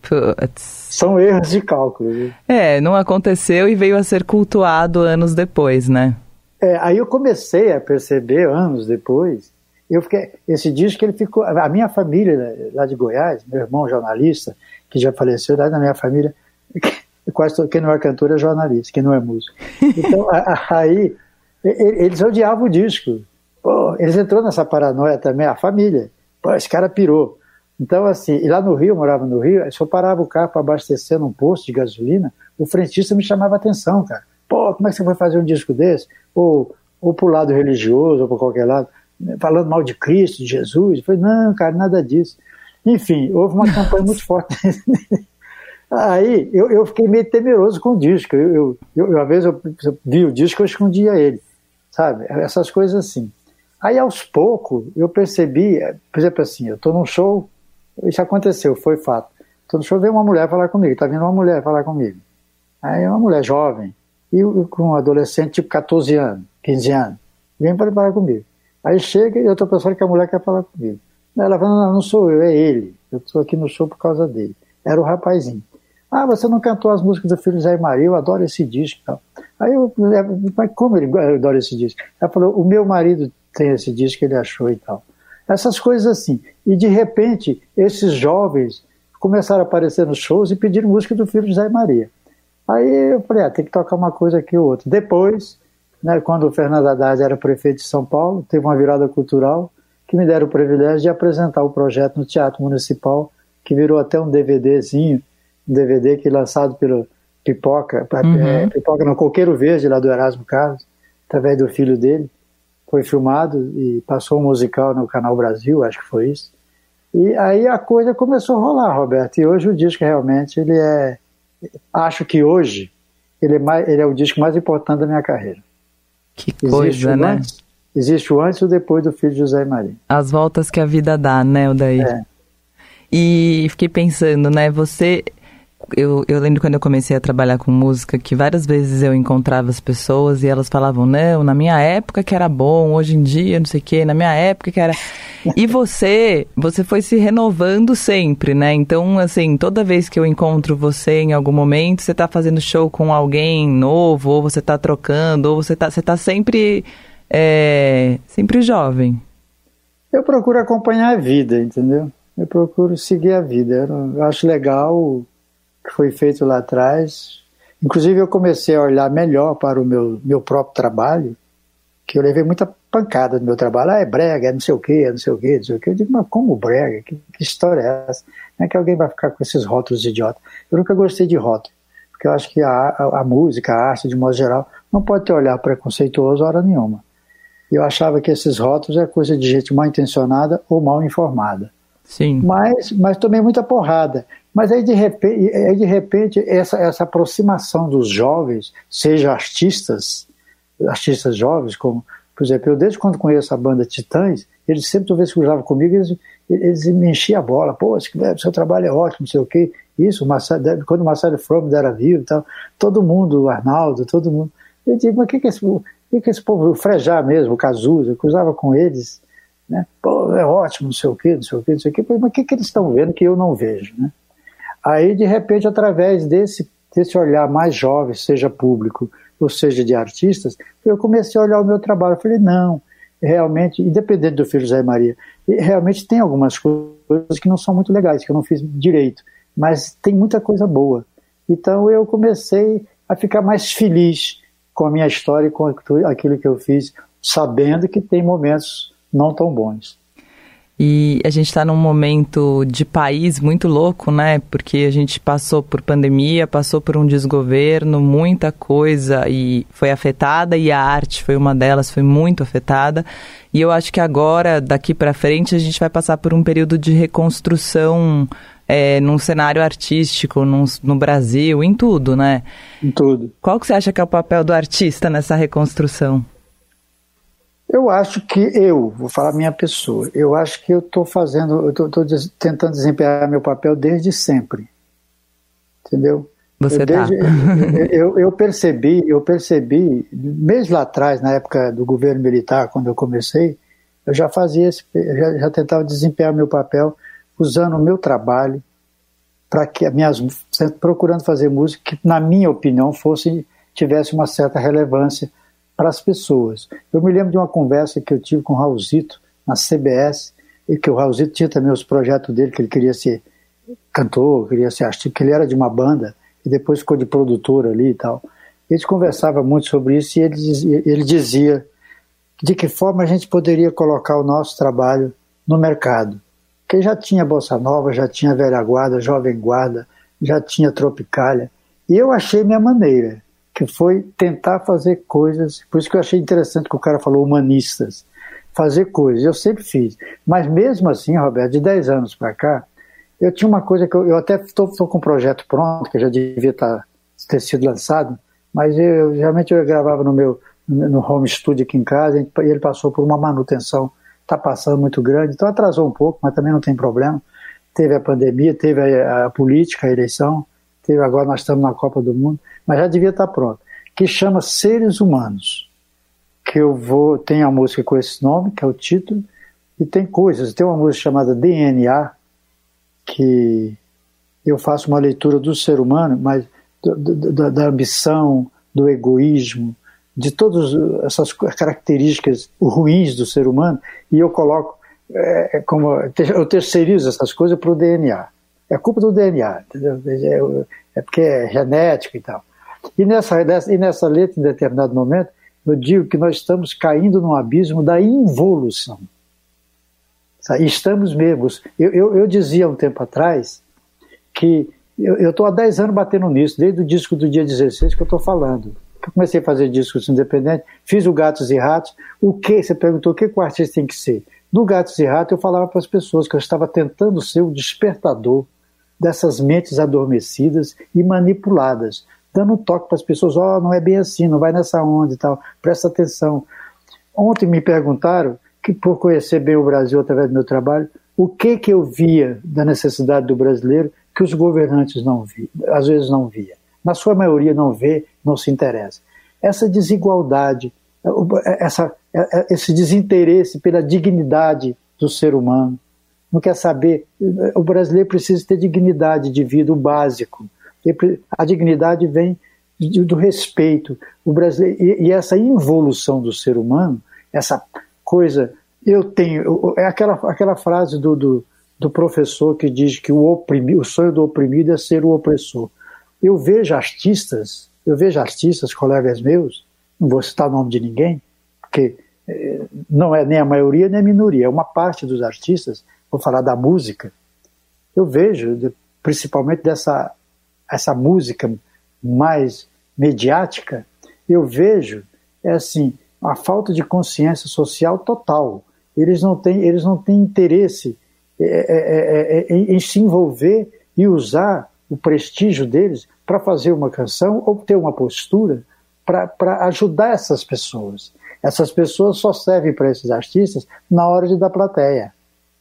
Puts. São erros de cálculo. Viu? É, não aconteceu e veio a ser cultuado anos depois, né? É, aí eu comecei a perceber anos depois. Eu fiquei, esse disco ele ficou. A minha família né, lá de Goiás, meu irmão jornalista, que já faleceu, lá na minha família, quase todo, quem não é cantor é jornalista, quem não é músico. Então, aí eles odiavam o disco. Pô, eles entrou nessa paranoia também, a família. Pô, esse cara pirou. Então, assim, e lá no Rio, eu morava no Rio, se eu parava o carro para abastecer num posto de gasolina, o frentista me chamava atenção, cara. Pô, como é que você vai fazer um disco desse? Ou, ou pro lado religioso, ou para qualquer lado, falando mal de Cristo, de Jesus. Eu falei, não, cara, nada disso. Enfim, houve uma campanha muito forte. Aí eu, eu fiquei meio temeroso com o disco. Eu, eu, eu, uma vez eu, eu vi o disco, eu escondia ele, sabe? Essas coisas assim. Aí aos poucos eu percebi, por exemplo assim, eu estou num show, isso aconteceu, foi fato. Estou no show, veio uma mulher falar comigo, está vindo uma mulher falar comigo. Aí uma mulher jovem, e com um adolescente tipo 14 anos, 15 anos, vem para falar comigo. Aí chega e eu estou pensando que a mulher quer falar comigo. Ela fala, não, não sou eu, é ele. Eu estou aqui no show por causa dele. Era o rapazinho. Ah, você não cantou as músicas do filho Zé Maria, eu adoro esse disco. Tal. Aí eu, mas como ele adora esse disco? Ela falou, o meu marido tem esse disco, ele achou e tal. Essas coisas assim. E de repente, esses jovens começaram a aparecer nos shows e pediram música do filho Zé Maria. Aí eu falei, ah, tem que tocar uma coisa aqui ou outra. Depois, né, quando o Fernando Haddad era prefeito de São Paulo, teve uma virada cultural que me deram o privilégio de apresentar o projeto no Teatro Municipal, que virou até um DVDzinho um DVD que lançado pelo Pipoca, uhum. é, Pipoca no Coqueiro Verde, lá do Erasmo Carlos, através do filho dele. Foi filmado e passou um musical no Canal Brasil, acho que foi isso. E aí a coisa começou a rolar, Roberto. E hoje o disco realmente, ele é. Acho que hoje ele é, mais, ele é o disco mais importante da minha carreira. Que coisa, existe né? Antes, existe o antes e o depois do filho de José Maria. As voltas que a vida dá, né, Odair? É. E fiquei pensando, né, você eu, eu lembro quando eu comecei a trabalhar com música que várias vezes eu encontrava as pessoas e elas falavam, não, na minha época que era bom, hoje em dia não sei o quê, na minha época que era. E você, você foi se renovando sempre, né? Então, assim, toda vez que eu encontro você em algum momento, você tá fazendo show com alguém novo, ou você tá trocando, ou você tá, você tá sempre, é, sempre jovem. Eu procuro acompanhar a vida, entendeu? Eu procuro seguir a vida. Eu acho legal que foi feito lá atrás. Inclusive, eu comecei a olhar melhor para o meu, meu próprio trabalho, que eu levei muita pancada no meu trabalho. Ah, é brega, é não sei o quê, é não sei o quê, não sei o quê. Eu digo, mas como brega? Que, que história é essa? Não é que alguém vai ficar com esses rótulos idiota. Eu nunca gostei de rótulo, porque eu acho que a, a, a música, a arte, de modo geral, não pode ter olhar preconceituoso hora nenhuma. Eu achava que esses rótulos é coisa de gente mal intencionada ou mal informada. Sim. Mas, mas tomei muita porrada. Mas aí de repente, aí de repente essa, essa aproximação dos jovens, seja artistas, artistas jovens, como, por exemplo, eu desde quando conheço a banda Titãs, eles sempre, toda vez que comigo, eles, eles me enchiam a bola, pô, o seu trabalho é ótimo, não sei o quê. Isso, o Marcelo, quando o Marcelo Fromm era vivo, tal, todo mundo, o Arnaldo, todo mundo. Eu digo, mas o que, que, esse, que, que esse povo, o Frejá mesmo, o Cazuza, que usava com eles, né? Pô, é ótimo, não sei o quê, não sei o quê, não sei o quê. Mas o que, que eles estão vendo que eu não vejo, né? Aí, de repente, através desse, desse olhar mais jovem, seja público ou seja de artistas, eu comecei a olhar o meu trabalho. Eu falei, não, realmente, independente do filho José Maria, realmente tem algumas coisas que não são muito legais, que eu não fiz direito, mas tem muita coisa boa. Então eu comecei a ficar mais feliz com a minha história e com aquilo que eu fiz, sabendo que tem momentos não tão bons. E a gente está num momento de país muito louco, né? Porque a gente passou por pandemia, passou por um desgoverno, muita coisa e foi afetada e a arte foi uma delas, foi muito afetada. E eu acho que agora, daqui para frente, a gente vai passar por um período de reconstrução é, num cenário artístico, num, no Brasil, em tudo, né? Em tudo. Qual que você acha que é o papel do artista nessa reconstrução? Eu acho que eu, vou falar minha pessoa, eu acho que eu estou fazendo, eu estou tentando desempenhar meu papel desde sempre. Entendeu? Você eu, tá. eu, eu, percebi, eu percebi, mesmo lá atrás, na época do governo militar, quando eu comecei, eu já fazia esse, já, já tentava desempenhar meu papel usando o meu trabalho para que as minhas procurando fazer música que na minha opinião fosse tivesse uma certa relevância para as pessoas. Eu me lembro de uma conversa que eu tive com o Raulzito na CBS e que o Raulzito tinha também os projetos dele que ele queria ser cantor, queria ser artista, que ele era de uma banda e depois ficou de produtor ali e tal. A gente conversava muito sobre isso e ele dizia, ele dizia de que forma a gente poderia colocar o nosso trabalho no mercado. Porque já tinha Bossa Nova, já tinha Velha Guarda, Jovem Guarda, já tinha Tropicália. E eu achei minha maneira, que foi tentar fazer coisas, por isso que eu achei interessante que o cara falou humanistas, fazer coisas, eu sempre fiz. Mas mesmo assim, Roberto, de 10 anos para cá, eu tinha uma coisa que eu, eu até estou com um projeto pronto, que já devia tá, ter sido lançado, mas eu realmente eu gravava no meu no home studio aqui em casa e ele passou por uma manutenção, está passando muito grande, então atrasou um pouco, mas também não tem problema. Teve a pandemia, teve a, a política, a eleição, teve agora nós estamos na Copa do Mundo, mas já devia estar pronto. Que chama Seres Humanos, que eu vou tem a música com esse nome, que é o título, e tem coisas. Tem uma música chamada DNA, que eu faço uma leitura do ser humano, mas do, da ambição, do egoísmo, de todas essas características ruins do ser humano, e eu coloco é, como eu terceirizo essas coisas para o DNA. É culpa do DNA, entendeu? É, porque é genético e tal. E nessa, e nessa letra, em determinado momento, eu digo que nós estamos caindo num abismo da involução. Estamos mesmo. Eu, eu, eu dizia um tempo atrás que eu estou há 10 anos batendo nisso, desde o disco do dia 16 que eu estou falando. Eu comecei a fazer discos independentes, fiz o Gatos e Ratos. O que? Você perguntou o que o artista tem que ser. No Gatos e Ratos eu falava para as pessoas que eu estava tentando ser o despertador dessas mentes adormecidas e manipuladas, dando um toque para as pessoas, ó, oh, não é bem assim, não vai nessa onda e tal, presta atenção. Ontem me perguntaram que por conhecer bem o Brasil através do meu trabalho, o que que eu via da necessidade do brasileiro que os governantes não viam, às vezes não via. Na sua maioria não vê, não se interessa. Essa desigualdade, essa, esse desinteresse pela dignidade do ser humano, não quer saber. O brasileiro precisa ter dignidade de vida, o básico. A dignidade vem do respeito. O brasileiro, e essa involução do ser humano, essa coisa eu tenho. É aquela, aquela frase do, do, do professor que diz que o, oprimido, o sonho do oprimido é ser o opressor. Eu vejo artistas, eu vejo artistas, colegas meus, não vou citar o nome de ninguém, porque eh, não é nem a maioria nem a minoria, é uma parte dos artistas, vou falar da música. Eu vejo, principalmente dessa essa música mais mediática, eu vejo, é assim, a falta de consciência social total eles não têm, eles não têm interesse é, é, é, em, em se envolver e usar o prestígio deles para fazer uma canção ou ter uma postura para ajudar essas pessoas. Essas pessoas só servem para esses artistas na hora de dar plateia.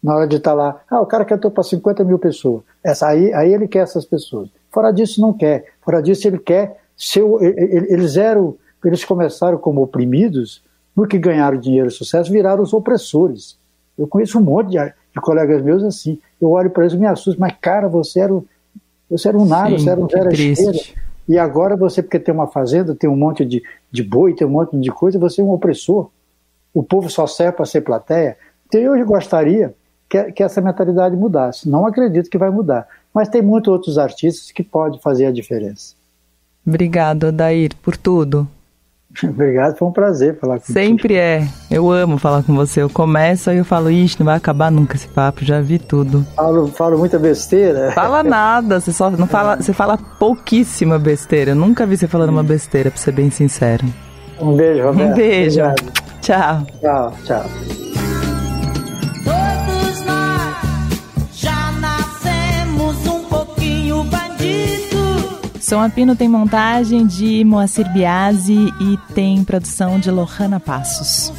Na hora de estar tá lá, ah, o cara cantou para 50 mil pessoas. Essa, aí, aí ele quer essas pessoas. Fora disso, não quer. Fora disso, ele quer ser. Eles eram. Eles começaram como oprimidos porque ganharam dinheiro e sucesso, viraram os opressores. Eu conheço um monte de, de colegas meus assim. Eu olho para eles e me assusto, mas cara, você era, você era um nada, você era um zero esquerda. E agora você, porque tem uma fazenda, tem um monte de, de boi, tem um monte de coisa, você é um opressor. O povo só serve para ser plateia. Então eu gostaria que, que essa mentalidade mudasse. Não acredito que vai mudar. Mas tem muitos outros artistas que podem fazer a diferença. Obrigado, Odair, por tudo. Obrigado, foi um prazer falar com Sempre é. Eu amo falar com você. Eu começo aí eu falo, ixi, não vai acabar nunca esse papo, já vi tudo. Falo, falo muita besteira. Fala nada, você só não fala, você fala pouquíssima besteira. Eu nunca vi você falando uma besteira, pra ser bem sincero. Um beijo, Roberto. Um beijo. Obrigado. Tchau. Tchau, tchau. Som Apino tem montagem de Moacir Biasi e tem produção de Lohana Passos.